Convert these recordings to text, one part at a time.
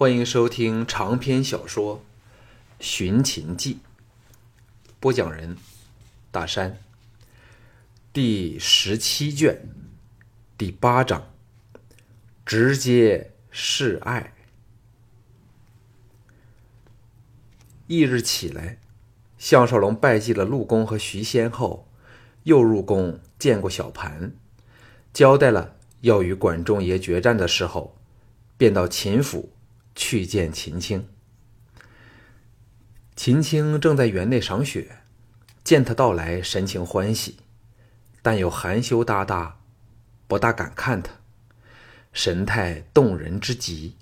欢迎收听长篇小说《寻秦记》，播讲人：大山。第十七卷，第八章，直接示爱。翌日起来，项少龙拜祭了陆公和徐仙后，又入宫见过小盘，交代了要与管仲爷决战的时候，便到秦府。去见秦青。秦青正在园内赏雪，见他到来，神情欢喜，但又含羞答答，不大敢看他，神态动人之极。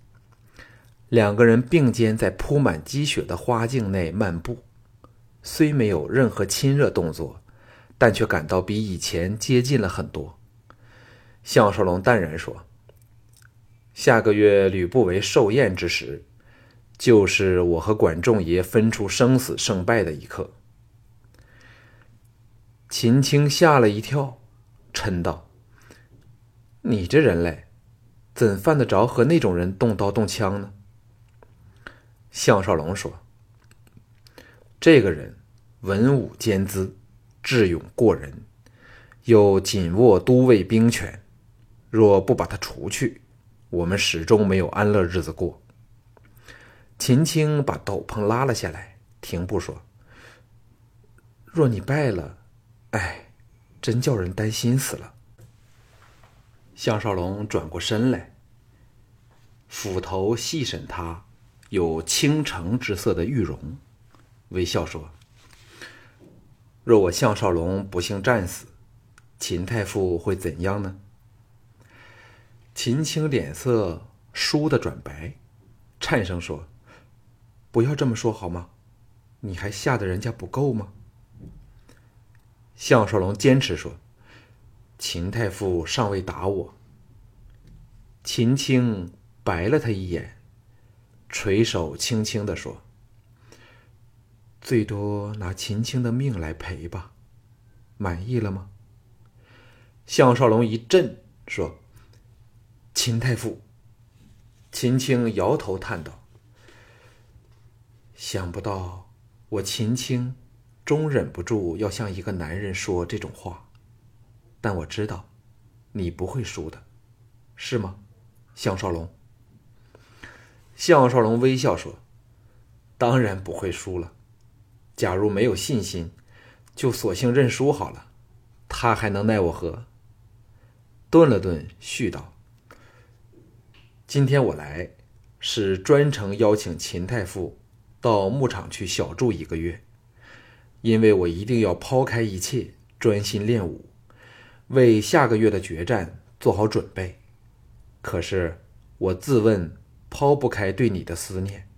两个人并肩在铺满积雪的花径内漫步，虽没有任何亲热动作，但却感到比以前接近了很多。项少龙淡然说。下个月吕不韦寿宴之时，就是我和管仲爷分出生死胜败的一刻。秦青吓了一跳，嗔道：“你这人类，怎犯得着和那种人动刀动枪呢？”项少龙说：“这个人文武兼资，智勇过人，又紧握都尉兵权，若不把他除去。”我们始终没有安乐日子过。秦青把斗篷拉了下来，停步说：“若你败了，哎，真叫人担心死了。”项少龙转过身来，斧头细审他有倾城之色的玉容，微笑说：“若我项少龙不幸战死，秦太傅会怎样呢？”秦青脸色倏地转白，颤声说：“不要这么说好吗？你还吓得人家不够吗？”项少龙坚持说：“秦太傅尚未打我。”秦青白了他一眼，垂手轻轻的说：“最多拿秦青的命来赔吧，满意了吗？”项少龙一震，说。秦太傅，秦青摇头叹道：“想不到我秦青，终忍不住要向一个男人说这种话。但我知道，你不会输的，是吗，项少龙？”项少龙微笑说：“当然不会输了。假如没有信心，就索性认输好了。他还能奈我何？”顿了顿，续道。今天我来，是专程邀请秦太傅到牧场去小住一个月，因为我一定要抛开一切，专心练武，为下个月的决战做好准备。可是我自问抛不开对你的思念，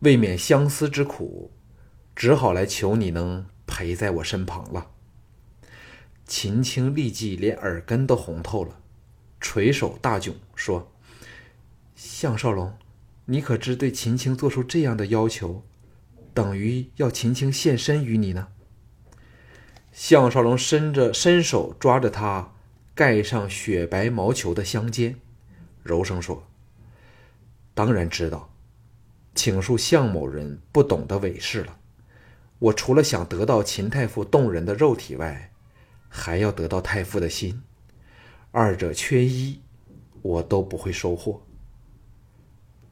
未免相思之苦，只好来求你能陪在我身旁了。秦青立即连耳根都红透了，垂手大窘，说。项少龙，你可知对秦青做出这样的要求，等于要秦青献身于你呢？项少龙伸着伸手抓着他盖上雪白毛球的香肩，柔声说：“当然知道，请恕项某人不懂得委事了。我除了想得到秦太傅动人的肉体外，还要得到太傅的心，二者缺一，我都不会收获。”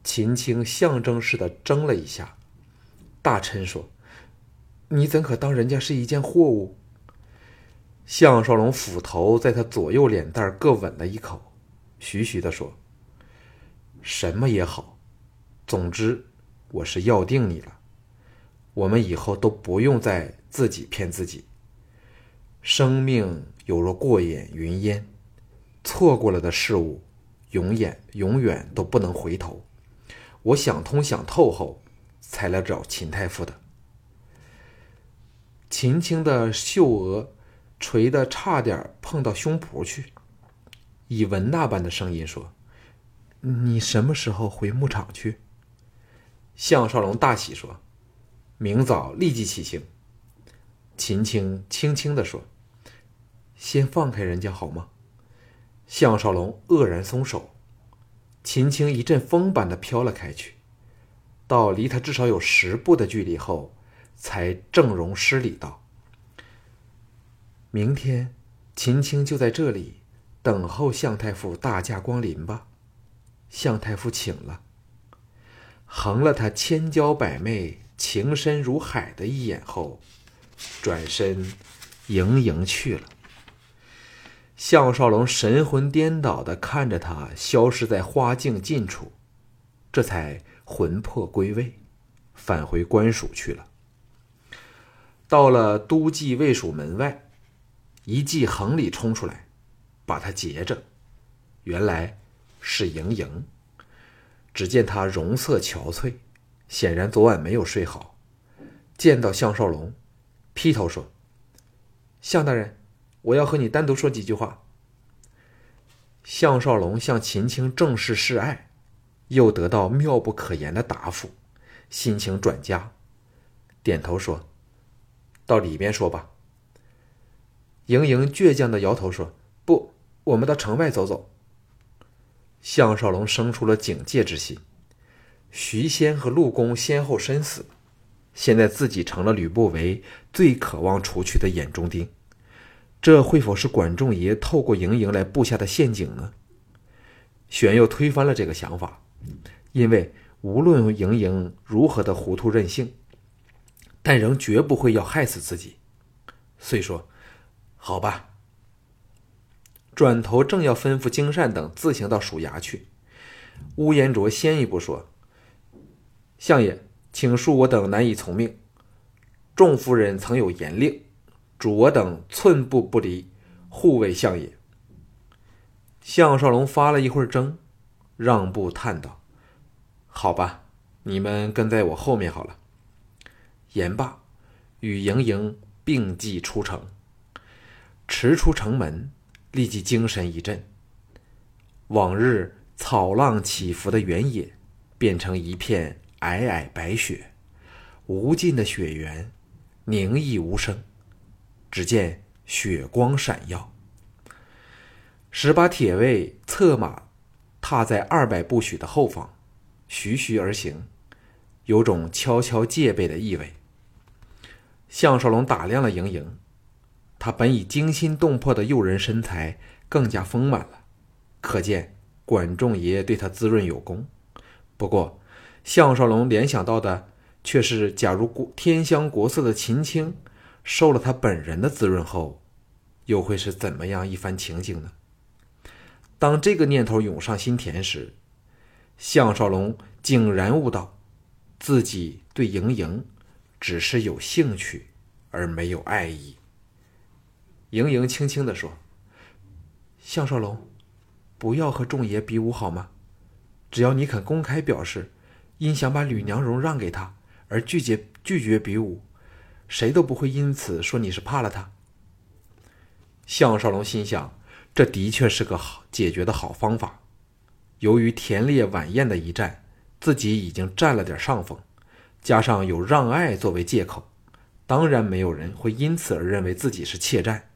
秦青象征似的怔了一下，大臣说：“你怎可当人家是一件货物？”项少龙斧头在他左右脸蛋各吻了一口，徐徐的说：“什么也好，总之我是要定你了。我们以后都不用再自己骗自己。生命有若过眼云烟，错过了的事物，永远永远都不能回头。”我想通想透后，才来找秦太傅的。秦青的秀额垂的差点碰到胸脯去，以文那般的声音说：“你什么时候回牧场去？”项少龙大喜说：“明早立即起行。”秦青轻轻的说：“先放开人家好吗？”项少龙愕然松手。秦青一阵风般的飘了开去，到离他至少有十步的距离后，才正容施礼道：“明天，秦青就在这里等候向太傅大驾光临吧。”向太傅请了，横了他千娇百媚、情深如海的一眼后，转身盈盈去了。项少龙神魂颠倒的看着他消失在花径近处，这才魂魄归位，返回官署去了。到了都记卫署门外，一记横里冲出来，把他截着。原来。是盈盈。只见她容色憔悴，显然昨晚没有睡好。见到项少龙，劈头说：“项大人，我要和你单独说几句话。”项少龙向秦青正式示爱，又得到妙不可言的答复，心情转佳，点头说：“到里边说吧。”盈盈倔强的摇头说：“不，我们到城外走走。”项少龙生出了警戒之心。徐仙和陆公先后身死，现在自己成了吕不韦最渴望除去的眼中钉。这会否是管仲爷透过盈盈来布下的陷阱呢？玄又推翻了这个想法，因为无论盈盈如何的糊涂任性，但仍绝不会要害死自己。遂说：“好吧。”转头正要吩咐金善等自行到署衙去，乌延灼先一步说：“相爷，请恕我等难以从命。众夫人曾有严令，主我等寸步不离，护卫相爷。”项少龙发了一会儿怔，让步叹道：“好吧，你们跟在我后面好了。”言罢，与盈盈并骑出城，驰出城门。立即精神一振。往日草浪起伏的原野，变成一片皑皑白雪，无尽的雪原，宁毅无声。只见血光闪耀。十把铁卫策马，踏在二百步许的后方，徐徐而行，有种悄悄戒备的意味。项少龙打量了盈盈。他本已惊心动魄的诱人身材更加丰满了，可见管仲爷爷对他滋润有功。不过，项少龙联想到的却是，假如国天香国色的秦青受了他本人的滋润后，又会是怎么样一番情景呢？当这个念头涌上心田时，项少龙竟然悟到，自己对盈盈只是有兴趣，而没有爱意。盈盈轻轻地说：“项少龙，不要和仲爷比武好吗？只要你肯公开表示，因想把吕娘容让给他而拒绝拒绝比武，谁都不会因此说你是怕了他。”项少龙心想，这的确是个好解决的好方法。由于田猎晚宴的一战，自己已经占了点上风，加上有让爱作为借口，当然没有人会因此而认为自己是怯战。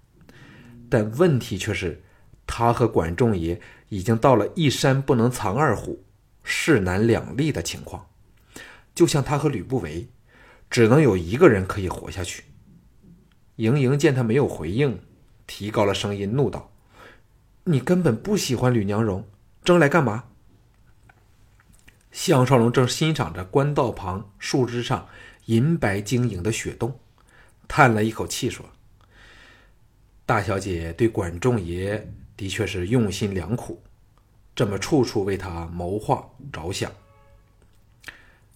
但问题却是，他和管仲爷已经到了一山不能藏二虎，势难两立的情况。就像他和吕不韦，只能有一个人可以活下去。盈盈见他没有回应，提高了声音怒道：“你根本不喜欢吕娘荣，争来干嘛？”项少龙正欣赏着官道旁树枝上银白晶莹的雪洞，叹了一口气说。大小姐对管仲爷的确是用心良苦，这么处处为他谋划着想。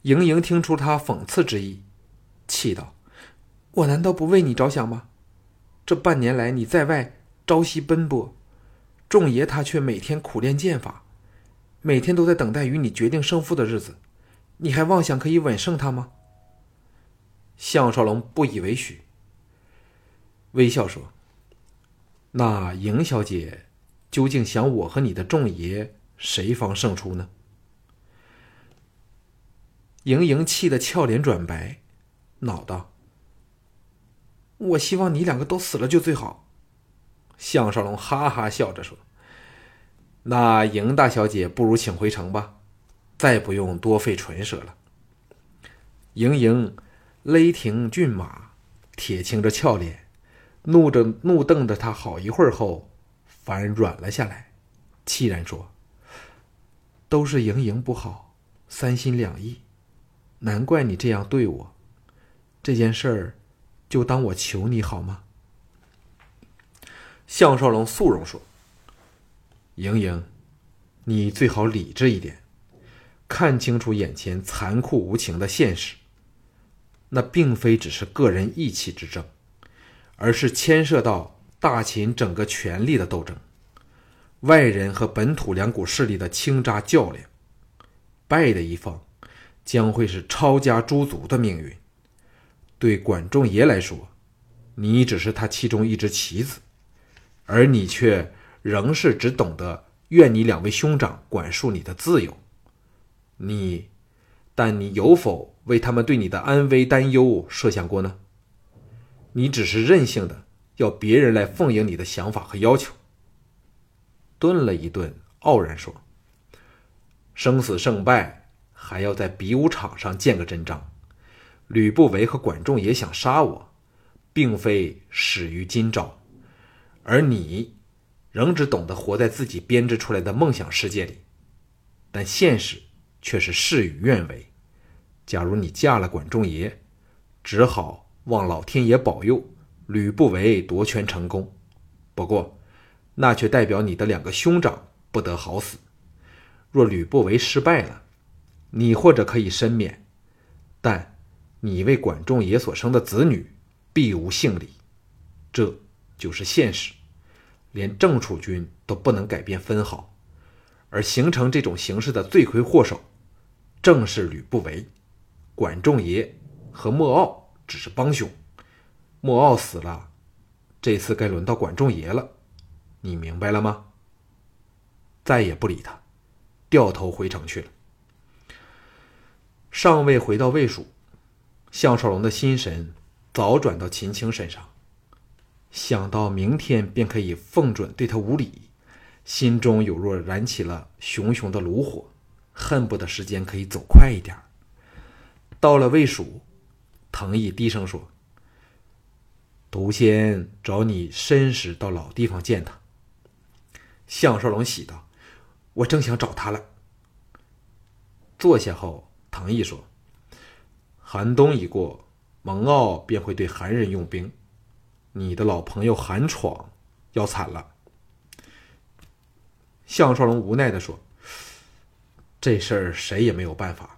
盈盈听出他讽刺之意，气道：“我难道不为你着想吗？这半年来你在外朝夕奔波，仲爷他却每天苦练剑法，每天都在等待与你决定胜负的日子，你还妄想可以稳胜他吗？”项少龙不以为许，微笑说。那赢小姐究竟想我和你的仲爷谁方胜出呢？盈盈气得俏脸转白，恼道：“我希望你两个都死了就最好。”项少龙哈哈笑着说：“那赢大小姐不如请回城吧，再不用多费唇舌了。”盈盈勒停骏马，铁青着俏脸，怒着怒瞪着他好一会儿后，反而软了下来，凄然说：“都是盈盈不好，三心两意，难怪你这样对我。这件事儿，就当我求你好吗？”项少龙肃容说：“盈盈，你最好理智一点，看清楚眼前残酷无情的现实。那并非只是个人义气之争，而是牵涉到大秦整个权力的斗争，外人和本土两股势力的倾轧较量。败的一方，将会是抄家诛族的命运。对管仲爷来说，你只是他其中一只棋子。”而你却仍是只懂得愿你两位兄长管束你的自由，你，但你有否为他们对你的安危担忧设想过呢？你只是任性的要别人来奉迎你的想法和要求。顿了一顿，傲然说：“生死胜败还要在比武场上见个真章。吕不韦和管仲也想杀我，并非始于今朝。”而你，仍只懂得活在自己编织出来的梦想世界里，但现实却是事与愿违。假如你嫁了管仲爷，只好望老天爷保佑吕不韦夺权成功。不过，那却代表你的两个兄长不得好死。若吕不韦失败了，你或者可以申免，但你为管仲爷所生的子女必无姓李。这就是现实。连郑楚军都不能改变分毫，而形成这种形势的罪魁祸首，正是吕不韦、管仲爷和莫敖，只是帮凶。莫敖死了，这次该轮到管仲爷了，你明白了吗？再也不理他，掉头回城去了。尚未回到魏蜀，项少龙的心神早转到秦青身上。想到明天便可以奉准对他无礼，心中有若燃起了熊熊的炉火，恨不得时间可以走快一点。到了魏蜀，藤毅低声说：“独仙找你申时到老地方见他。”项少龙喜道：“我正想找他了。”坐下后，藤毅说：“寒冬已过，蒙骜便会对韩人用兵。”你的老朋友韩闯要惨了。项少龙无奈的说：“这事儿谁也没有办法。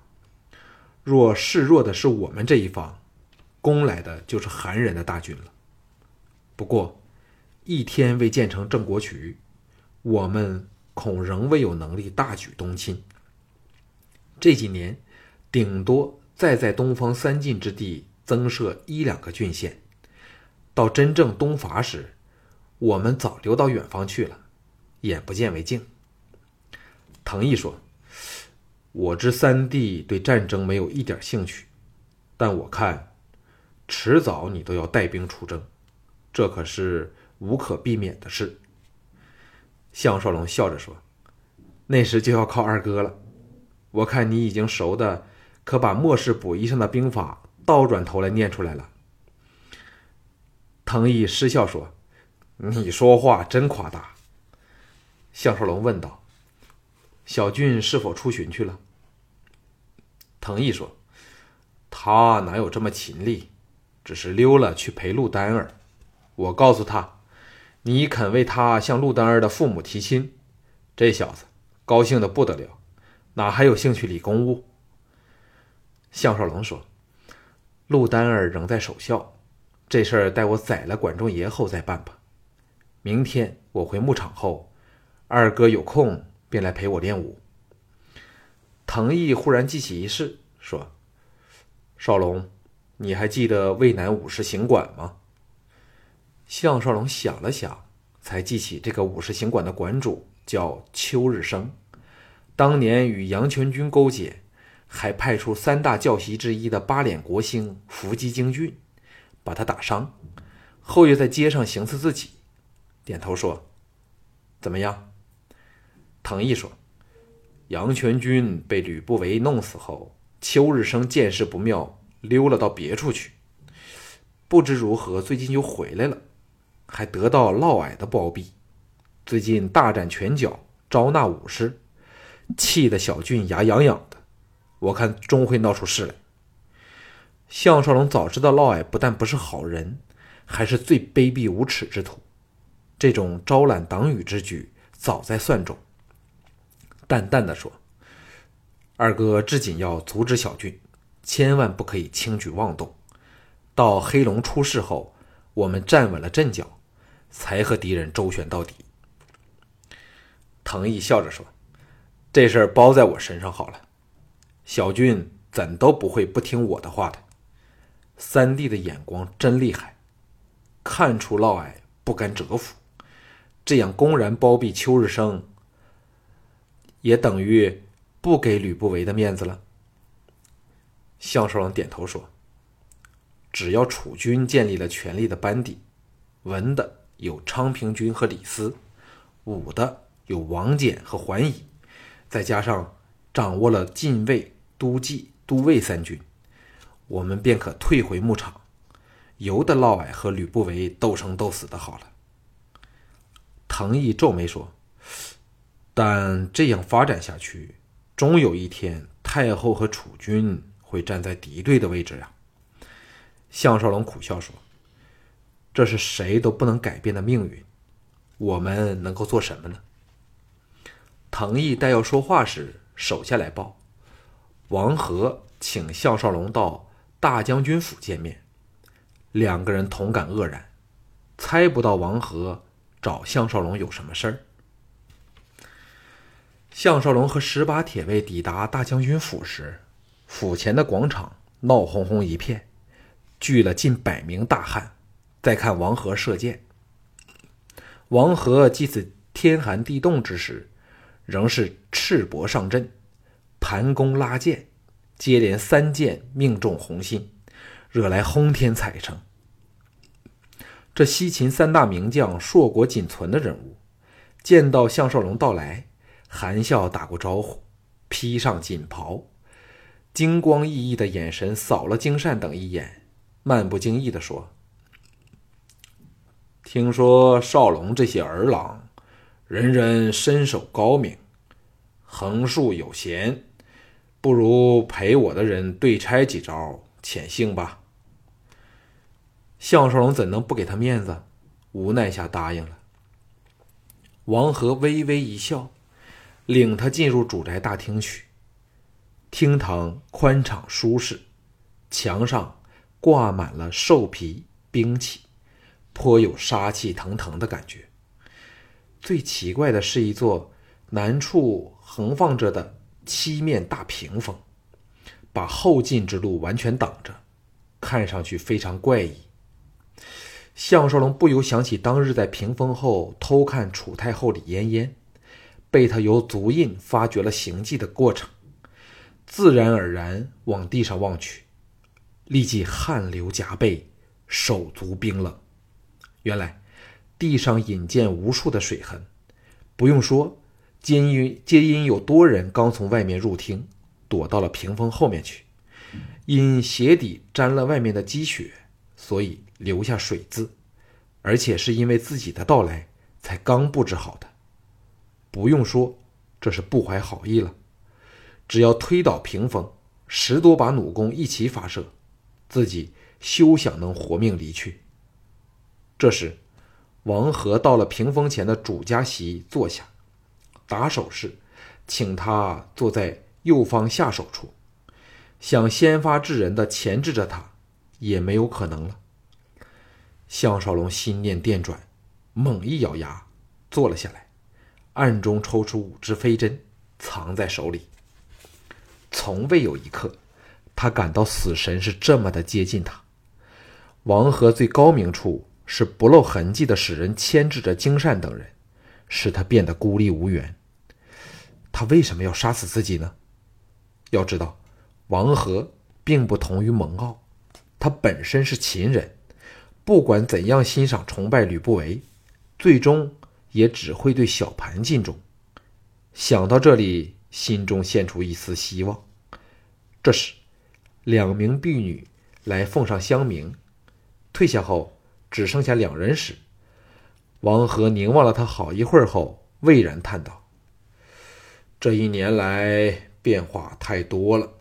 若示弱的是我们这一方，攻来的就是韩人的大军了。不过，一天未建成郑国渠，我们恐仍未有能力大举东侵。这几年，顶多再在东方三晋之地增设一两个郡县。”到真正东伐时，我们早流到远方去了，眼不见为净。藤毅说：“我知三弟对战争没有一点兴趣，但我看，迟早你都要带兵出征，这可是无可避免的事。”项少龙笑着说：“那时就要靠二哥了。我看你已经熟的，可把末世补衣上的兵法倒转头来念出来了。”藤毅失笑说：“你说话真夸大。”项少龙问道：“小俊是否出巡去了？”藤毅说：“他哪有这么勤力？只是溜了去陪陆丹儿。我告诉他，你肯为他向陆丹儿的父母提亲，这小子高兴的不得了，哪还有兴趣理公务？”项少龙说：“陆丹儿仍在守孝。”这事儿待我宰了管仲爷后再办吧。明天我回牧场后，二哥有空便来陪我练武。藤毅忽然记起一事，说：“少龙，你还记得渭南武士行馆吗？”项少龙想了想，才记起这个武士行馆的馆主叫邱日升，当年与杨全军勾结，还派出三大教习之一的八脸国星伏击京郡。把他打伤，后又在街上行刺自己，点头说：“怎么样？”藤毅说：“杨全军被吕不韦弄死后，邱日升见势不妙，溜了到别处去。不知如何，最近又回来了，还得到嫪毐的包庇。最近大展拳脚，招纳武士，气得小俊牙痒痒的。我看终会闹出事来。”项少龙早知道嫪毐不但不是好人，还是最卑鄙无耻之徒，这种招揽党羽之举早在算中。淡淡的说：“二哥至紧要阻止小俊，千万不可以轻举妄动。到黑龙出事后，我们站稳了阵脚，才和敌人周旋到底。”藤毅笑着说：“这事儿包在我身上好了，小俊怎都不会不听我的话的。”三弟的眼光真厉害，看出嫪毐不甘折服，这样公然包庇邱日升，也等于不给吕不韦的面子了。项少龙点头说：“只要楚军建立了权力的班底，文的有昌平君和李斯，武的有王翦和桓乙，再加上掌握了禁卫、都记、都尉三军。”我们便可退回牧场，由得嫪毐和吕不韦斗生斗死的好了。藤毅皱眉说：“但这样发展下去，终有一天太后和楚军会站在敌对的位置呀。”项少龙苦笑说：“这是谁都不能改变的命运，我们能够做什么呢？”藤毅待要说话时，手下来报：王和请项少龙到。大将军府见面，两个人同感愕然，猜不到王和找项少龙有什么事儿。项少龙和十八铁卫抵达大将军府时，府前的广场闹哄哄一片，聚了近百名大汉，在看王和射箭。王和即此天寒地冻之时，仍是赤膊上阵，盘弓拉箭。接连三箭命中红心，惹来轰天彩声。这西秦三大名将硕果仅存的人物，见到项少龙到来，含笑打过招呼，披上锦袍，金光熠熠的眼神扫了金善等一眼，漫不经意地说：“听说少龙这些儿郎，人人身手高明，横竖有贤。”不如陪我的人对拆几招，潜幸吧。项少龙怎能不给他面子？无奈下答应了。王和微微一笑，领他进入主宅大厅去。厅堂宽敞舒适，墙上挂满了兽皮兵器，颇有杀气腾腾的感觉。最奇怪的是，一座南处横放着的。七面大屏风，把后进之路完全挡着，看上去非常怪异。项少龙不由想起当日在屏风后偷看楚太后李嫣嫣，被他由足印发觉了行迹的过程，自然而然往地上望去，立即汗流浃背，手足冰冷。原来地上引见无数的水痕，不用说。皆因皆因有多人刚从外面入厅，躲到了屏风后面去，因鞋底沾了外面的积雪，所以留下水渍，而且是因为自己的到来才刚布置好的。不用说，这是不怀好意了。只要推倒屏风，十多把弩弓一起发射，自己休想能活命离去。这时，王和到了屏风前的主家席坐下。打手势，请他坐在右方下手处，想先发制人的钳制着他，也没有可能了。项少龙心念电转，猛一咬牙，坐了下来，暗中抽出五支飞针，藏在手里。从未有一刻，他感到死神是这么的接近他。王和最高明处是不露痕迹的使人牵制着金善等人，使他变得孤立无援。他为什么要杀死自己呢？要知道，王和并不同于蒙骜，他本身是秦人，不管怎样欣赏崇拜吕不韦，最终也只会对小盘尽忠。想到这里，心中现出一丝希望。这时，两名婢女来奉上香茗，退下后只剩下两人时，王和凝望了他好一会儿后，巍然叹道：“这一年来变化太多了。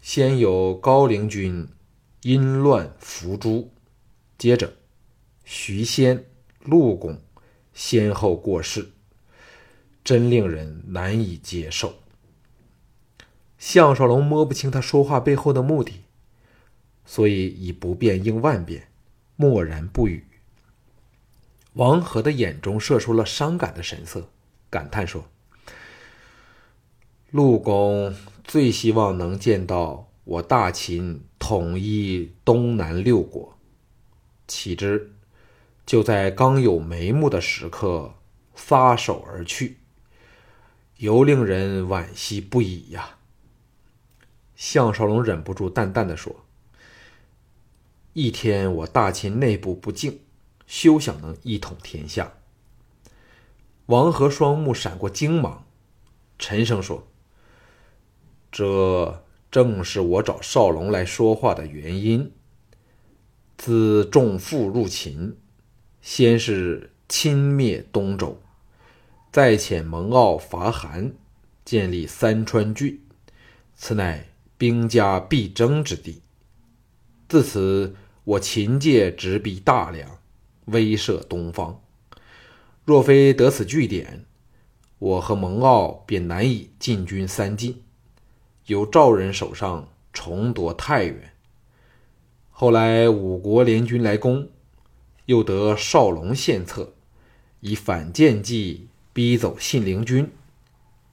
先有高陵君因乱伏诛，接着徐仙、陆公先后过世。”真令人难以接受。项少龙摸不清他说话背后的目的，所以以不变应万变，默然不语。王和的眼中射出了伤感的神色，感叹说：“陆公最希望能见到我大秦统一东南六国，岂知就在刚有眉目的时刻，撒手而去。”尤令人惋惜不已呀。项少龙忍不住淡淡的说：“一天我大秦内部不敬，休想能一统天下。”王和双目闪过惊芒，沉声说：“这正是我找少龙来说话的原因。自仲父入秦，先是侵灭东周。”再遣蒙骜伐韩，建立三川郡，此乃兵家必争之地。自此，我秦界直逼大梁，威慑东方。若非得此据点，我和蒙骜便难以进军三晋，由赵人手上重夺太原。后来五国联军来攻，又得少龙献策，以反间计。逼走信陵君，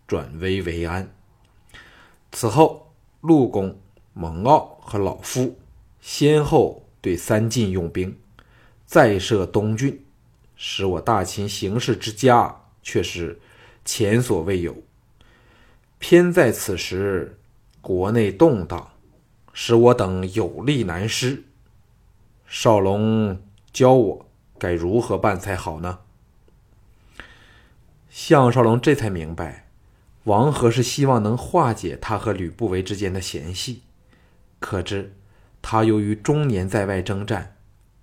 转危为安。此后，陆公、蒙骜和老夫先后对三晋用兵，再设东郡，使我大秦形势之佳却是前所未有。偏在此时，国内动荡，使我等有力难施。少龙教我该如何办才好呢？项少龙这才明白，王和是希望能化解他和吕不韦之间的嫌隙。可知，他由于终年在外征战，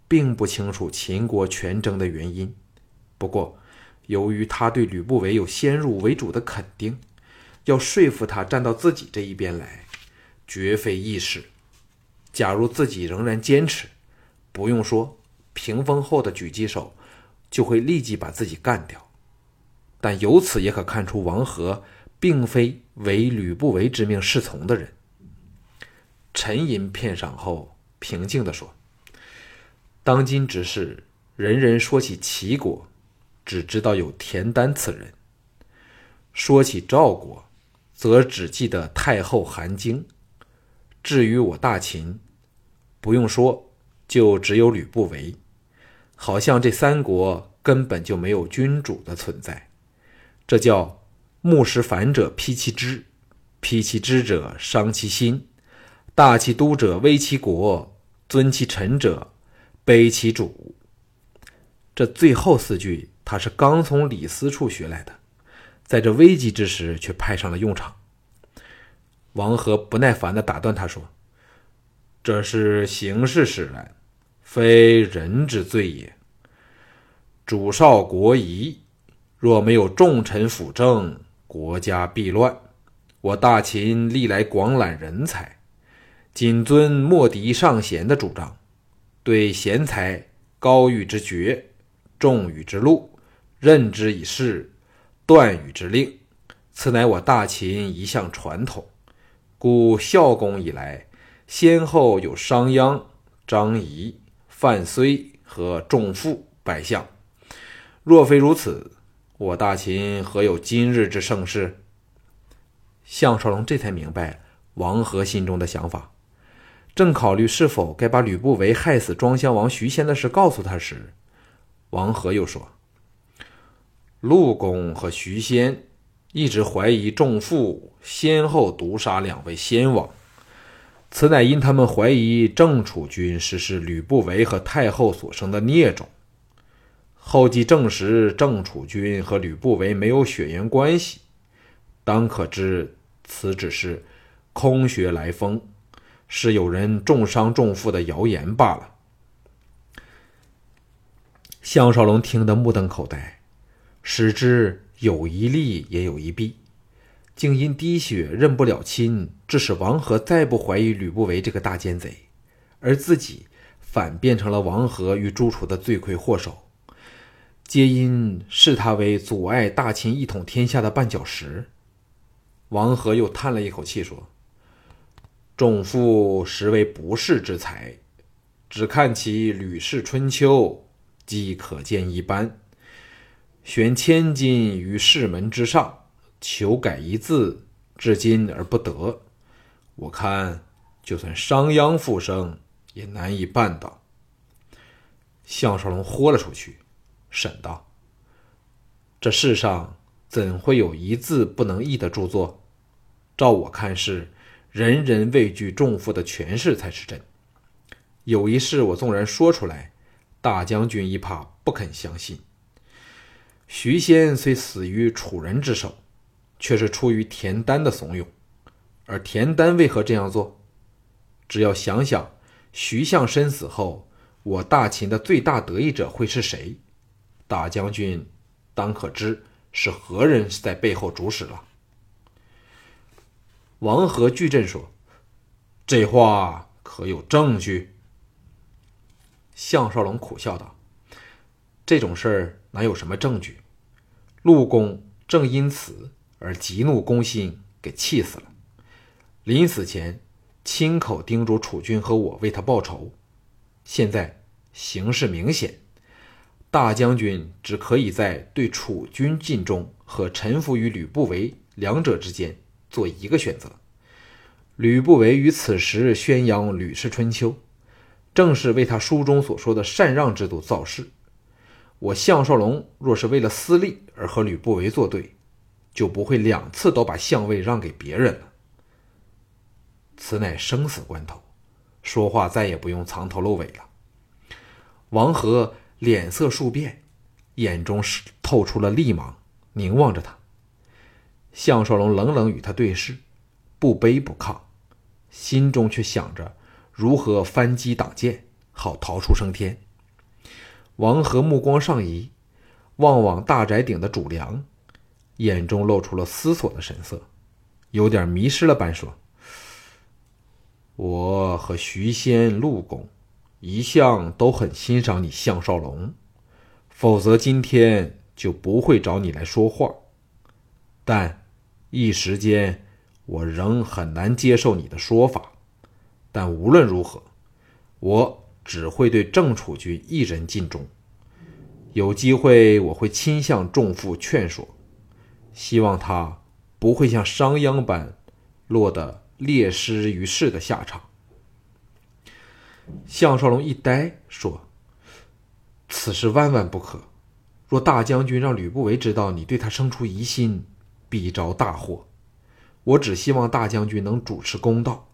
并不清楚秦国全征的原因。不过，由于他对吕不韦有先入为主的肯定，要说服他站到自己这一边来，绝非易事。假如自己仍然坚持，不用说，屏风后的狙击手就会立即把自己干掉。但由此也可看出，王和并非为吕不韦之命是从的人。沉吟片晌后，平静地说：“当今之事，人人说起齐国，只知道有田丹此人；说起赵国，则只记得太后韩晶。至于我大秦，不用说，就只有吕不韦。好像这三国根本就没有君主的存在。”这叫木石反者披其枝，披其枝者伤其心，大其都者威其国，尊其臣者卑其主。这最后四句，他是刚从李斯处学来的，在这危急之时却派上了用场。王和不耐烦地打断他说：“这是形势使然，非人之罪也。主少国疑。”若没有重臣辅政，国家必乱。我大秦历来广揽人才，谨遵莫敌上贤的主张，对贤才高予之爵，重予之禄，任之以事，断予之令。此乃我大秦一项传统。故孝公以来，先后有商鞅、张仪、范睢和仲父百相。若非如此，我大秦何有今日之盛世？项少龙这才明白王和心中的想法，正考虑是否该把吕不韦害死庄襄王徐仙的事告诉他时，王和又说：“陆公和徐仙一直怀疑仲父先后毒杀两位先王，此乃因他们怀疑郑楚君实施吕不韦和太后所生的孽种。”后继证实，郑楚君和吕不韦没有血缘关系，当可知此只是空穴来风，是有人重伤重负的谣言罢了。”项少龙听得目瞪口呆，使之有一利也有一弊，竟因滴血认不了亲，致使王和再不怀疑吕不韦这个大奸贼，而自己反变成了王和与朱楚的罪魁祸首，皆因视他为阻碍大秦一统天下的绊脚石。王和又叹了一口气说：“仲父实为不世之才，只看其《吕氏春秋》。”即可见一斑，悬千金于世门之上，求改一字，至今而不得。我看，就算商鞅复生，也难以办到。项少龙豁了出去，审道：“这世上怎会有一字不能译的著作？照我看，是人人畏惧重负的权势才是真。有一事，我纵然说出来。”大将军一怕不肯相信。徐仙虽死于楚人之手，却是出于田丹的怂恿。而田丹为何这样做？只要想想徐相身死后，我大秦的最大得益者会是谁？大将军当可知是何人在背后主使了。王和巨震说：“这话可有证据？”项少龙苦笑道：“这种事儿哪有什么证据？陆公正因此而急怒攻心，给气死了。临死前亲口叮嘱楚军和我为他报仇。现在形势明显，大将军只可以在对楚军尽忠和臣服于吕不韦两者之间做一个选择。吕不韦于此时宣扬《吕氏春秋》。”正是为他书中所说的禅让制度造势。我项少龙若是为了私利而和吕不韦作对，就不会两次都把相位让给别人了。此乃生死关头，说话再也不用藏头露尾了。王和脸色数变，眼中是透出了厉芒，凝望着他。项少龙冷冷与他对视，不卑不亢，心中却想着。如何翻击挡箭，好逃出升天？王和目光上移，望望大宅顶的主梁，眼中露出了思索的神色，有点迷失了般说：“我和徐仙、陆公一向都很欣赏你项少龙，否则今天就不会找你来说话。但一时间，我仍很难接受你的说法。”但无论如何，我只会对郑楚军一人尽忠。有机会，我会亲向仲父劝说，希望他不会像商鞅般落得列师于世的下场。项少龙一呆，说：“此事万万不可！若大将军让吕不韦知道你对他生出疑心，必遭大祸。我只希望大将军能主持公道。”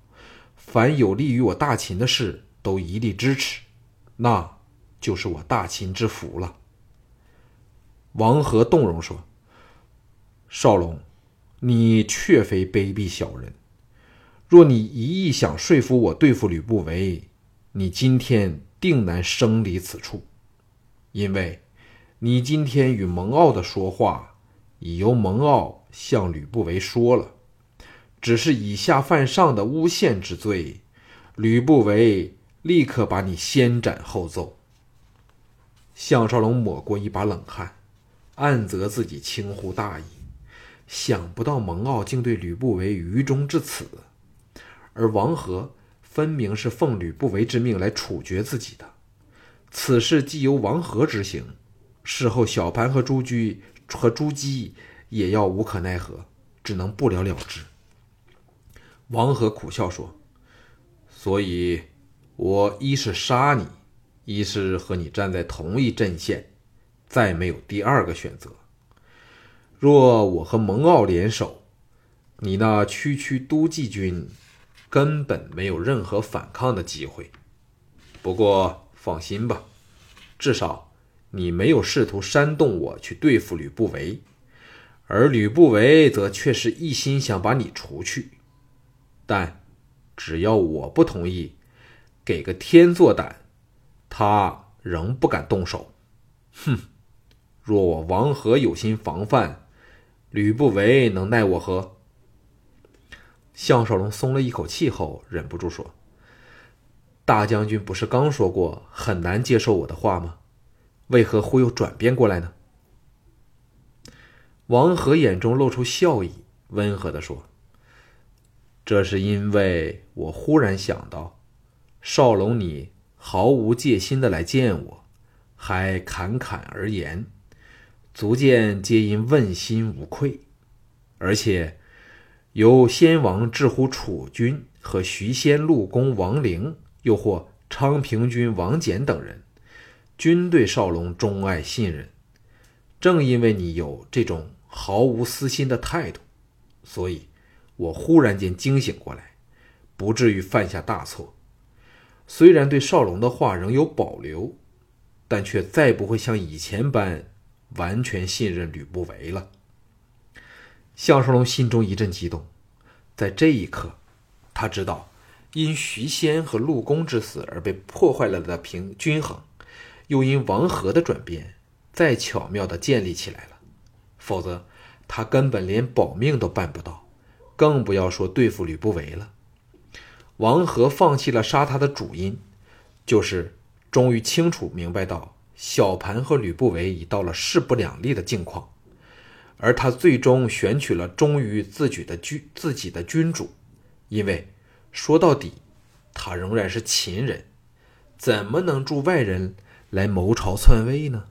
凡有利于我大秦的事，都一力支持，那就是我大秦之福了。王和动容说：“少龙，你确非卑鄙小人。若你一意想说服我对付吕不韦，你今天定难生离此处，因为，你今天与蒙骜的说话，已由蒙骜向吕不韦说了。”只是以下犯上的诬陷之罪，吕不韦立刻把你先斩后奏。项少龙抹过一把冷汗，暗责自己轻忽大意，想不到蒙骜竟对吕不韦愚忠至此，而王和分明是奉吕不韦之命来处决自己的，此事既由王和执行，事后小盘和朱居和朱姬也要无可奈何，只能不了了之。王和苦笑说：“所以，我一是杀你，一是和你站在同一阵线，再没有第二个选择。若我和蒙奥联手，你那区区都记军根本没有任何反抗的机会。不过放心吧，至少你没有试图煽动我去对付吕不韦，而吕不韦则却是一心想把你除去。但只要我不同意，给个天作胆，他仍不敢动手。哼！若我王和有心防范，吕不韦能奈我何？项少龙松了一口气后，忍不住说：“大将军不是刚说过很难接受我的话吗？为何忽又转变过来呢？”王和眼中露出笑意，温和的说：“这是因为我忽然想到，少龙你毫无戒心的来见我，还侃侃而言。”足见皆因问心无愧，而且由先王至乎楚军和徐仙陆公王陵，又或昌平君王翦等人，均对少龙钟爱信任。正因为你有这种毫无私心的态度，所以我忽然间惊醒过来，不至于犯下大错。虽然对少龙的话仍有保留，但却再不会像以前般。完全信任吕不韦了。项少龙心中一阵激动，在这一刻，他知道因徐仙和陆公之死而被破坏了的平均衡，又因王和的转变再巧妙的建立起来了。否则，他根本连保命都办不到，更不要说对付吕不韦了。王和放弃了杀他的主因，就是终于清楚明白到。小盘和吕不韦已到了势不两立的境况，而他最终选取了忠于自己的君自己的君主，因为说到底，他仍然是秦人，怎么能助外人来谋朝篡位呢？